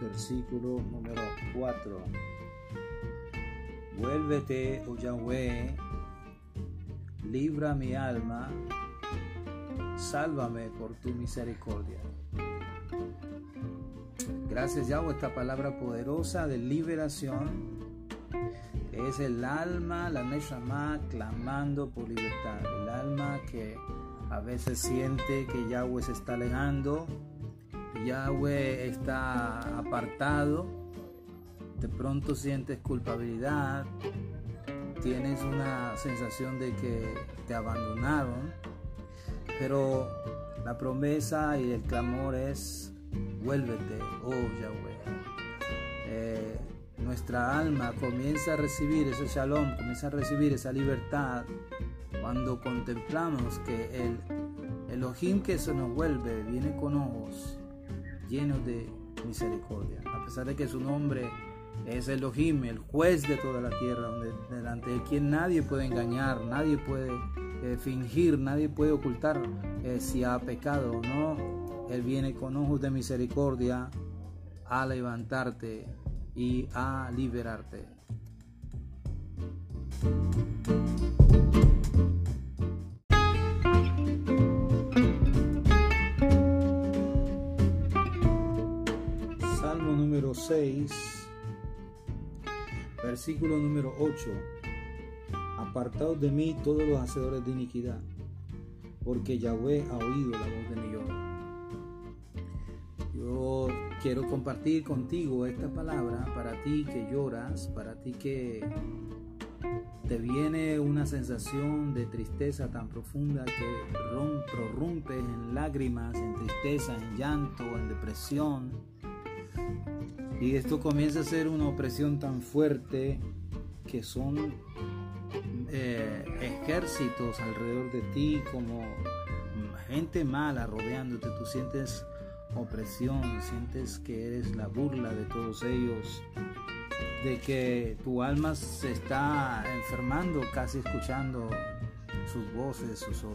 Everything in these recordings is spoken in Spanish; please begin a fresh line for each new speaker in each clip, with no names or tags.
versículo número 4. Vuélvete, oh Yahweh, libra mi alma, sálvame por tu misericordia. Gracias Yahweh, esta palabra poderosa de liberación es el alma, la Neshama, clamando por libertad. El alma que a veces siente que Yahweh se está alejando, Yahweh está apartado, de pronto sientes culpabilidad, tienes una sensación de que te abandonaron, pero la promesa y el clamor es, vuélvete, oh Yahweh. Eh, nuestra alma comienza a recibir ese shalom, comienza a recibir esa libertad cuando contemplamos que el Elohim que se nos vuelve viene con ojos llenos de misericordia. A pesar de que su nombre es Elohim, el juez de toda la tierra, donde, delante de quien nadie puede engañar, nadie puede eh, fingir, nadie puede ocultar eh, si ha pecado o no. Él viene con ojos de misericordia a levantarte y a liberarte. 6, versículo número 8. Apartados de mí todos los hacedores de iniquidad, porque Yahweh ha oído la voz de mi lloro. Yo quiero compartir contigo esta palabra para ti que lloras, para ti que te viene una sensación de tristeza tan profunda que prorrumpes en lágrimas, en tristeza, en llanto, en depresión. Y esto comienza a ser una opresión tan fuerte que son eh, ejércitos alrededor de ti, como gente mala rodeándote. Tú sientes opresión, sientes que eres la burla de todos ellos, de que tu alma se está enfermando casi escuchando sus voces, sus, sus,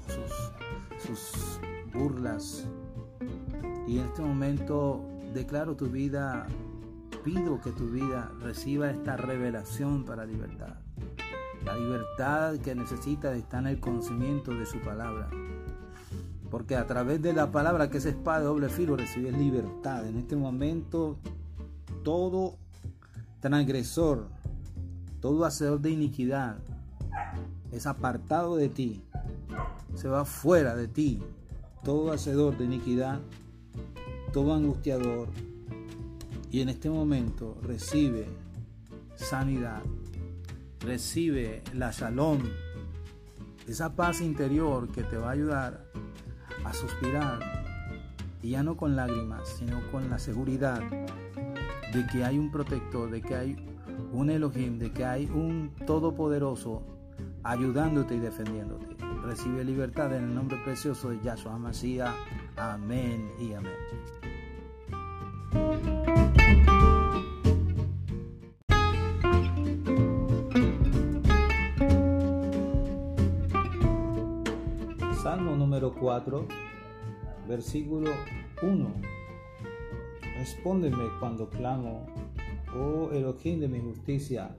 sus burlas. Y en este momento declaro tu vida, pido que tu vida reciba esta revelación para libertad. La libertad que necesita está en el conocimiento de su palabra. Porque a través de la palabra que es espada de doble filo recibes libertad. En este momento todo transgresor, todo hacedor de iniquidad es apartado de ti. Se va fuera de ti. Todo hacedor de iniquidad, todo angustiador. Y en este momento recibe sanidad. Recibe la shalom. Esa paz interior que te va a ayudar a suspirar, y ya no con lágrimas, sino con la seguridad de que hay un protector, de que hay un Elohim, de que hay un Todopoderoso ayudándote y defendiéndote. Recibe libertad en el nombre precioso de Yahshua Mashiach. Amén y amén. Número 4, versículo 1. Respóndeme cuando clamo, oh Elohim de mi justicia.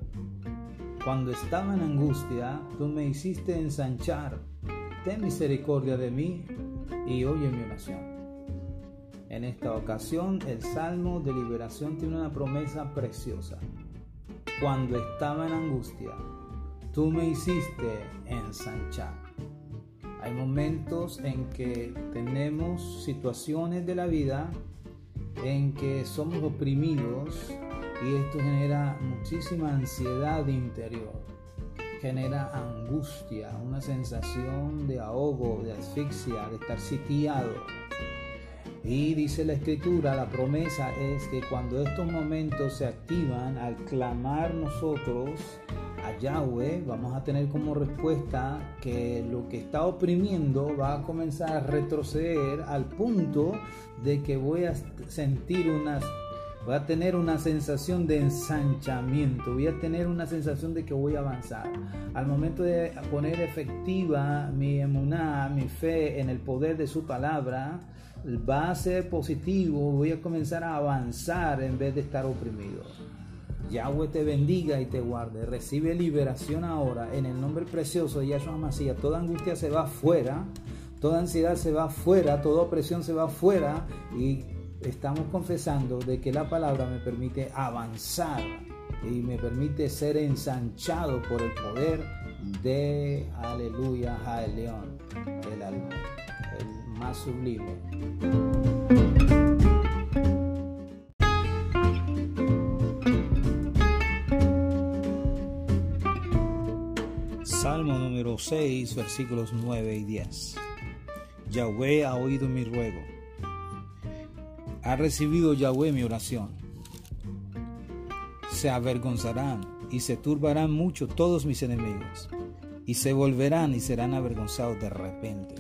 Cuando estaba en angustia, tú me hiciste ensanchar. Ten misericordia de mí y oye mi oración. En esta ocasión, el Salmo de Liberación tiene una promesa preciosa. Cuando estaba en angustia, tú me hiciste ensanchar. Hay momentos en que tenemos situaciones de la vida en que somos oprimidos y esto genera muchísima ansiedad interior, genera angustia, una sensación de ahogo, de asfixia, de estar sitiado. Y dice la escritura, la promesa es que cuando estos momentos se activan, al clamar nosotros, a Yahweh, vamos a tener como respuesta que lo que está oprimiendo va a comenzar a retroceder al punto de que voy a sentir una Voy a tener una sensación de ensanchamiento, voy a tener una sensación de que voy a avanzar. Al momento de poner efectiva mi emuná, mi fe en el poder de su palabra, va a ser positivo, voy a comenzar a avanzar en vez de estar oprimido. Yahweh te bendiga y te guarde. Recibe liberación ahora en el nombre precioso de Yahshua Mashiach. Toda angustia se va fuera, toda ansiedad se va fuera, toda opresión se va fuera y estamos confesando de que la palabra me permite avanzar y me permite ser ensanchado por el poder de aleluya el león, el, el más sublime. Salmo número 6, versículos 9 y 10. Yahweh ha oído mi ruego ha recibido Yahweh mi oración. Se avergonzarán y se turbarán mucho todos mis enemigos, y se volverán y serán avergonzados de repente.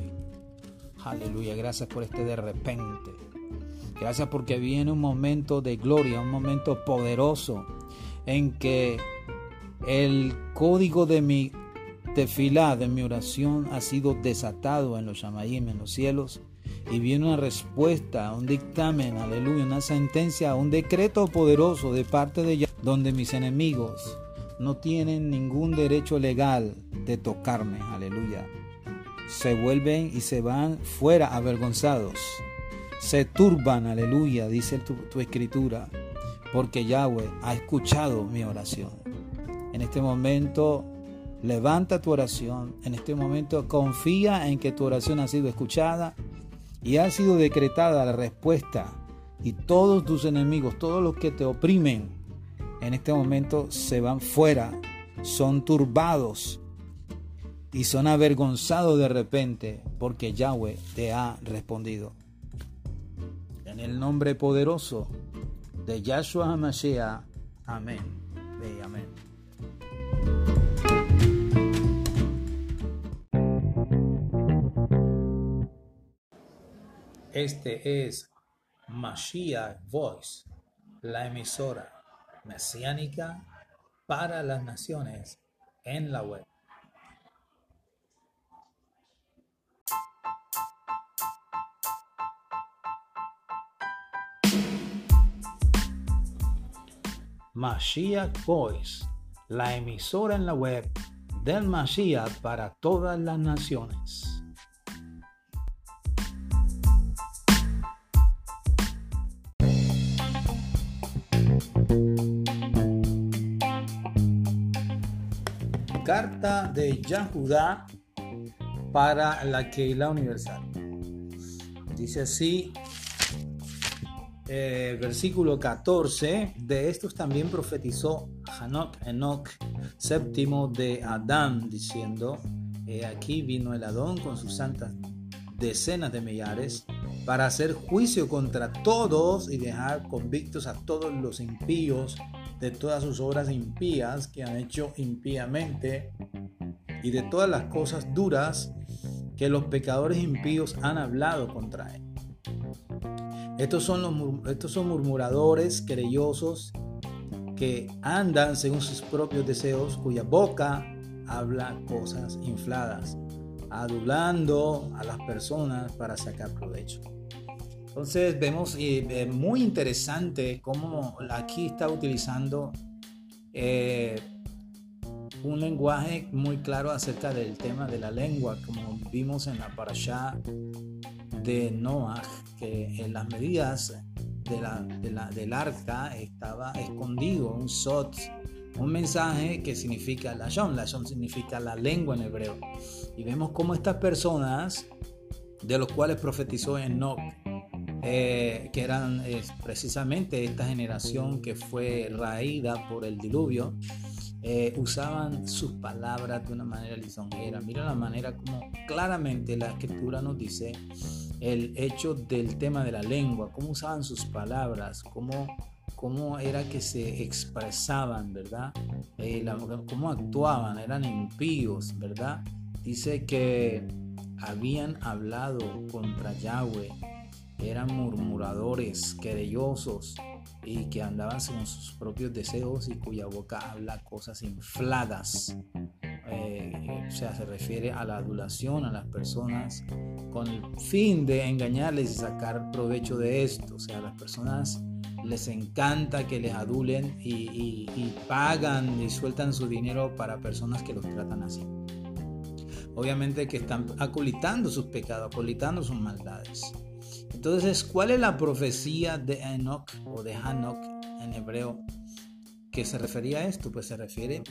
Aleluya, gracias por este de repente. Gracias porque viene un momento de gloria, un momento poderoso en que el código de mi tefilá, de mi oración, ha sido desatado en los Shamayim, en los cielos, y viene una respuesta, un dictamen, aleluya, una sentencia, un decreto poderoso de parte de ella, donde mis enemigos no tienen ningún derecho legal de tocarme, aleluya. Se vuelven y se van fuera avergonzados. Se turban, aleluya, dice tu escritura, porque Yahweh ha escuchado mi oración. En este momento levanta tu oración. En este momento confía en que tu oración ha sido escuchada y ha sido decretada la respuesta y todos tus enemigos, todos los que te oprimen, en este momento se van fuera, son turbados y son avergonzados de repente porque Yahweh te ha respondido. En el nombre poderoso de Yahshua HaMashiach. Amén. amén. Este es Mashiach Voice, la emisora mesiánica para las naciones en la web. Mashiach Voice, la emisora en la web del Mashiach para todas las naciones. Carta de Yahudá para la Keila Universal. Dice así, eh, versículo 14, de estos también profetizó Hanok Enoch, séptimo de Adán, diciendo, aquí vino el Adón con sus santas decenas de millares para hacer juicio contra todos y dejar convictos a todos los impíos de todas sus obras impías que han hecho impíamente y de todas las cosas duras que los pecadores impíos han hablado contra él. Estos son, los, estos son murmuradores, querellosos, que andan según sus propios deseos, cuya boca habla cosas infladas, adulando a las personas para sacar provecho. Entonces vemos eh, muy interesante cómo aquí está utilizando eh, un lenguaje muy claro acerca del tema de la lengua, como vimos en la parasha de Noah, que en las medidas del arca estaba escondido un sot, un mensaje que significa la la Lashon significa la lengua en hebreo. Y vemos cómo estas personas, de los cuales profetizó Enoch, eh, que eran precisamente esta generación que fue raída por el diluvio, eh, usaban sus palabras de una manera lisonjera. Mira la manera como claramente la escritura nos dice el hecho del tema de la lengua, cómo usaban sus palabras, cómo, cómo era que se expresaban, ¿verdad? Eh, cómo actuaban, eran impíos, ¿verdad? Dice que habían hablado contra Yahweh eran murmuradores, querellosos, y que andaban según sus propios deseos y cuya boca habla cosas infladas. Eh, o sea, se refiere a la adulación a las personas con el fin de engañarles y sacar provecho de esto. O sea, las personas les encanta que les adulen y, pagan y sueltan su dinero para personas que los tratan así. Obviamente que están acolitando sus pecados, acolitando sus maldades. Entonces, ¿cuál es la profecía de Enoch o de Hanok en hebreo que se refería a esto? Pues se refiere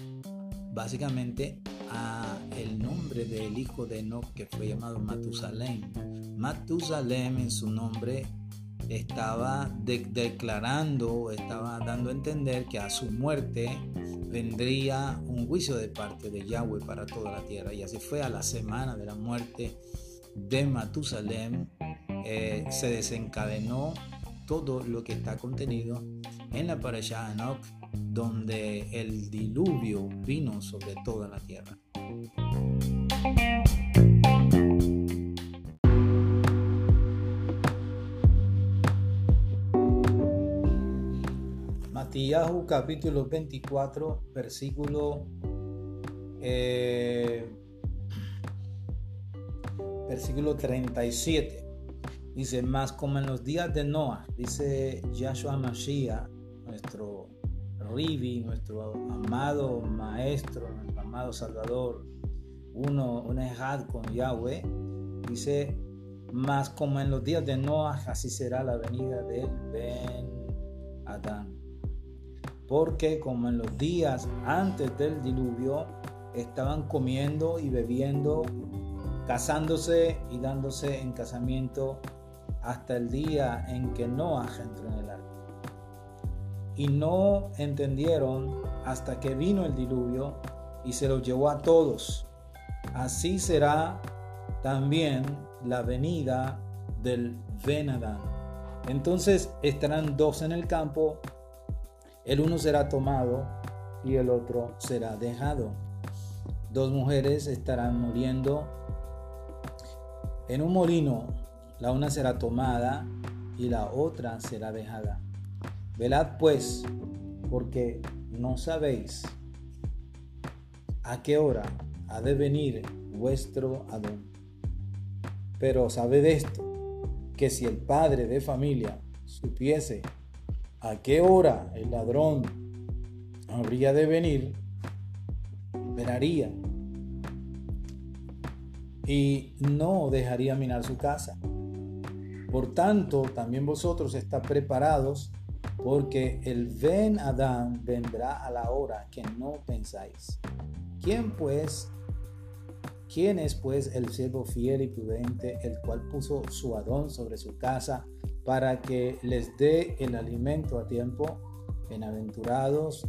básicamente a el nombre del hijo de Enoch que fue llamado Matusalem. Matusalem en su nombre estaba declarando, estaba dando a entender que a su muerte vendría un juicio de parte de Yahweh para toda la tierra. Y así fue a la semana de la muerte de Matusalem, eh, se desencadenó todo lo que está contenido en la parasha Enoch, donde el diluvio vino sobre toda la tierra. Matías capítulo 24, versículo eh, versículo 37. Dice, más como en los días de Noah, dice Yahshua Mashiach, nuestro Rivi, nuestro amado maestro, nuestro amado Salvador, uno, un ejad con Yahweh, dice, más como en los días de Noah, así será la venida del Ben Adán. Porque como en los días antes del diluvio estaban comiendo y bebiendo, casándose y dándose en casamiento hasta el día en que Noah entró en el arca. Y no entendieron hasta que vino el diluvio y se los llevó a todos. Así será también la venida del Venadán. Entonces estarán dos en el campo, el uno será tomado y el otro será dejado. Dos mujeres estarán muriendo en un molino. La una será tomada y la otra será dejada. Velad pues, porque no sabéis a qué hora ha de venir vuestro Adón. Pero sabed esto, que si el padre de familia supiese a qué hora el ladrón habría de venir, veraría y no dejaría minar su casa. Por tanto, también vosotros está preparados, porque el Ben Adán vendrá a la hora que no pensáis. ¿Quién pues, quién es pues el siervo fiel y prudente, el cual puso su Adón sobre su casa para que les dé el alimento a tiempo. Bienaventurados,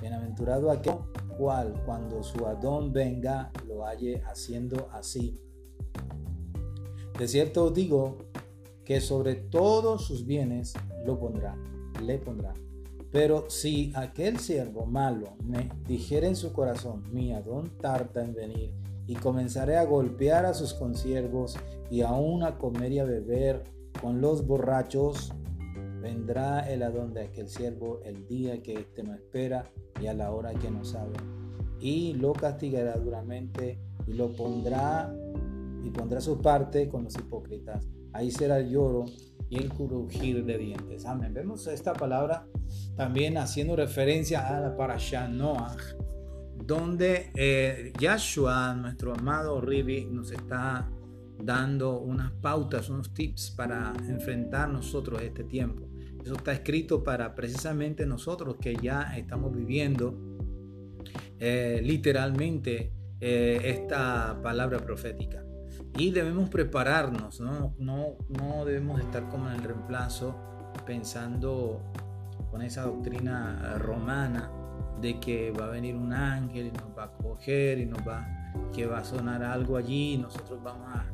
bienaventurado aquel cual cuando su Adón venga lo halle haciendo así. De cierto os digo que sobre todos sus bienes lo pondrá, le pondrá. Pero si aquel siervo malo me dijera en su corazón, mi Adón tarda en venir, y comenzaré a golpear a sus consiervos y aún a comer y a beber con los borrachos vendrá el adón de aquel siervo el día que éste no espera y a la hora que no sabe. Y lo castigará duramente y lo pondrá y pondrá su parte con los hipócritas. Ahí será el lloro y el crujir de dientes. Amén. Vemos esta palabra también haciendo referencia a la parasha Noah, donde eh, Yahshua, nuestro amado Ribi, nos está dando unas pautas, unos tips para enfrentar nosotros este tiempo. Eso está escrito para precisamente nosotros que ya estamos viviendo eh, literalmente eh, esta palabra profética. Y debemos prepararnos, ¿no? No, no debemos estar como en el reemplazo pensando con esa doctrina romana de que va a venir un ángel y nos va a coger y nos va que va a sonar algo allí y nosotros vamos a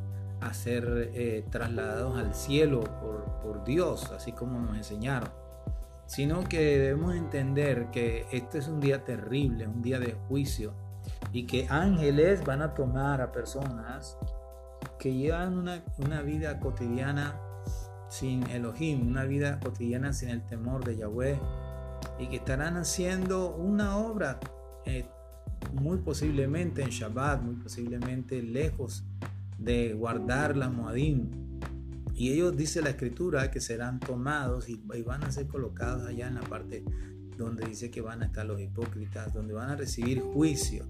a ser eh, trasladados al cielo por, por Dios, así como nos enseñaron, sino que debemos entender que este es un día terrible, un día de juicio, y que ángeles van a tomar a personas que llevan una, una vida cotidiana sin Elohim, una vida cotidiana sin el temor de Yahweh y que estarán haciendo una obra eh, muy posiblemente en Shabbat, muy posiblemente lejos de guardar la Moadim. Y ellos, dice la escritura, que serán tomados y, van a ser colocados allá en la parte donde dice que van a estar los hipócritas, donde van a recibir juicio.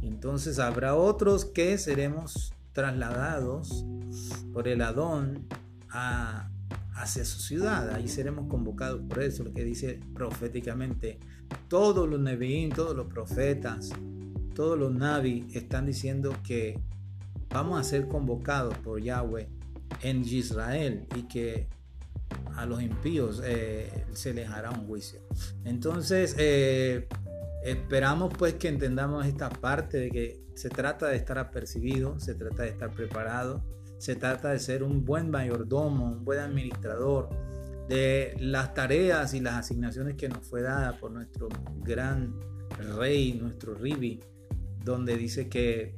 Entonces habrá otros que seremos trasladados por el Adón a, hacia su ciudad. Ahí seremos convocados por eso, lo que dice proféticamente. Todos los Nevi'im, todos los profetas, todos los Navi están diciendo que vamos a ser convocados por Yahweh en Israel y que a los impíos eh, se les hará un juicio. Entonces, eh, esperamos pues que entendamos esta parte de que se trata de estar apercibido, se trata de estar preparado, se trata de ser un buen mayordomo, un buen administrador de las tareas y las asignaciones que nos fue dada por nuestro gran rey, nuestro Ribi, donde dice que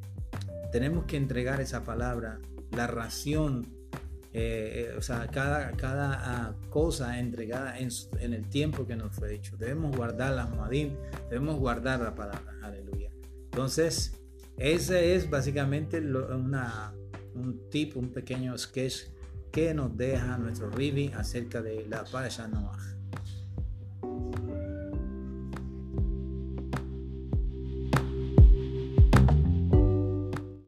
tenemos que entregar esa palabra, la ración, eh, eh, o sea, cada, cada ah, cosa entregada en, el tiempo que nos fue hecho. Debemos guardar la Moadim, debemos guardar la palabra, aleluya. Entonces, ese es básicamente una, un tip, un pequeño sketch que nos deja nuestro Rivi acerca de la Parasha Noah.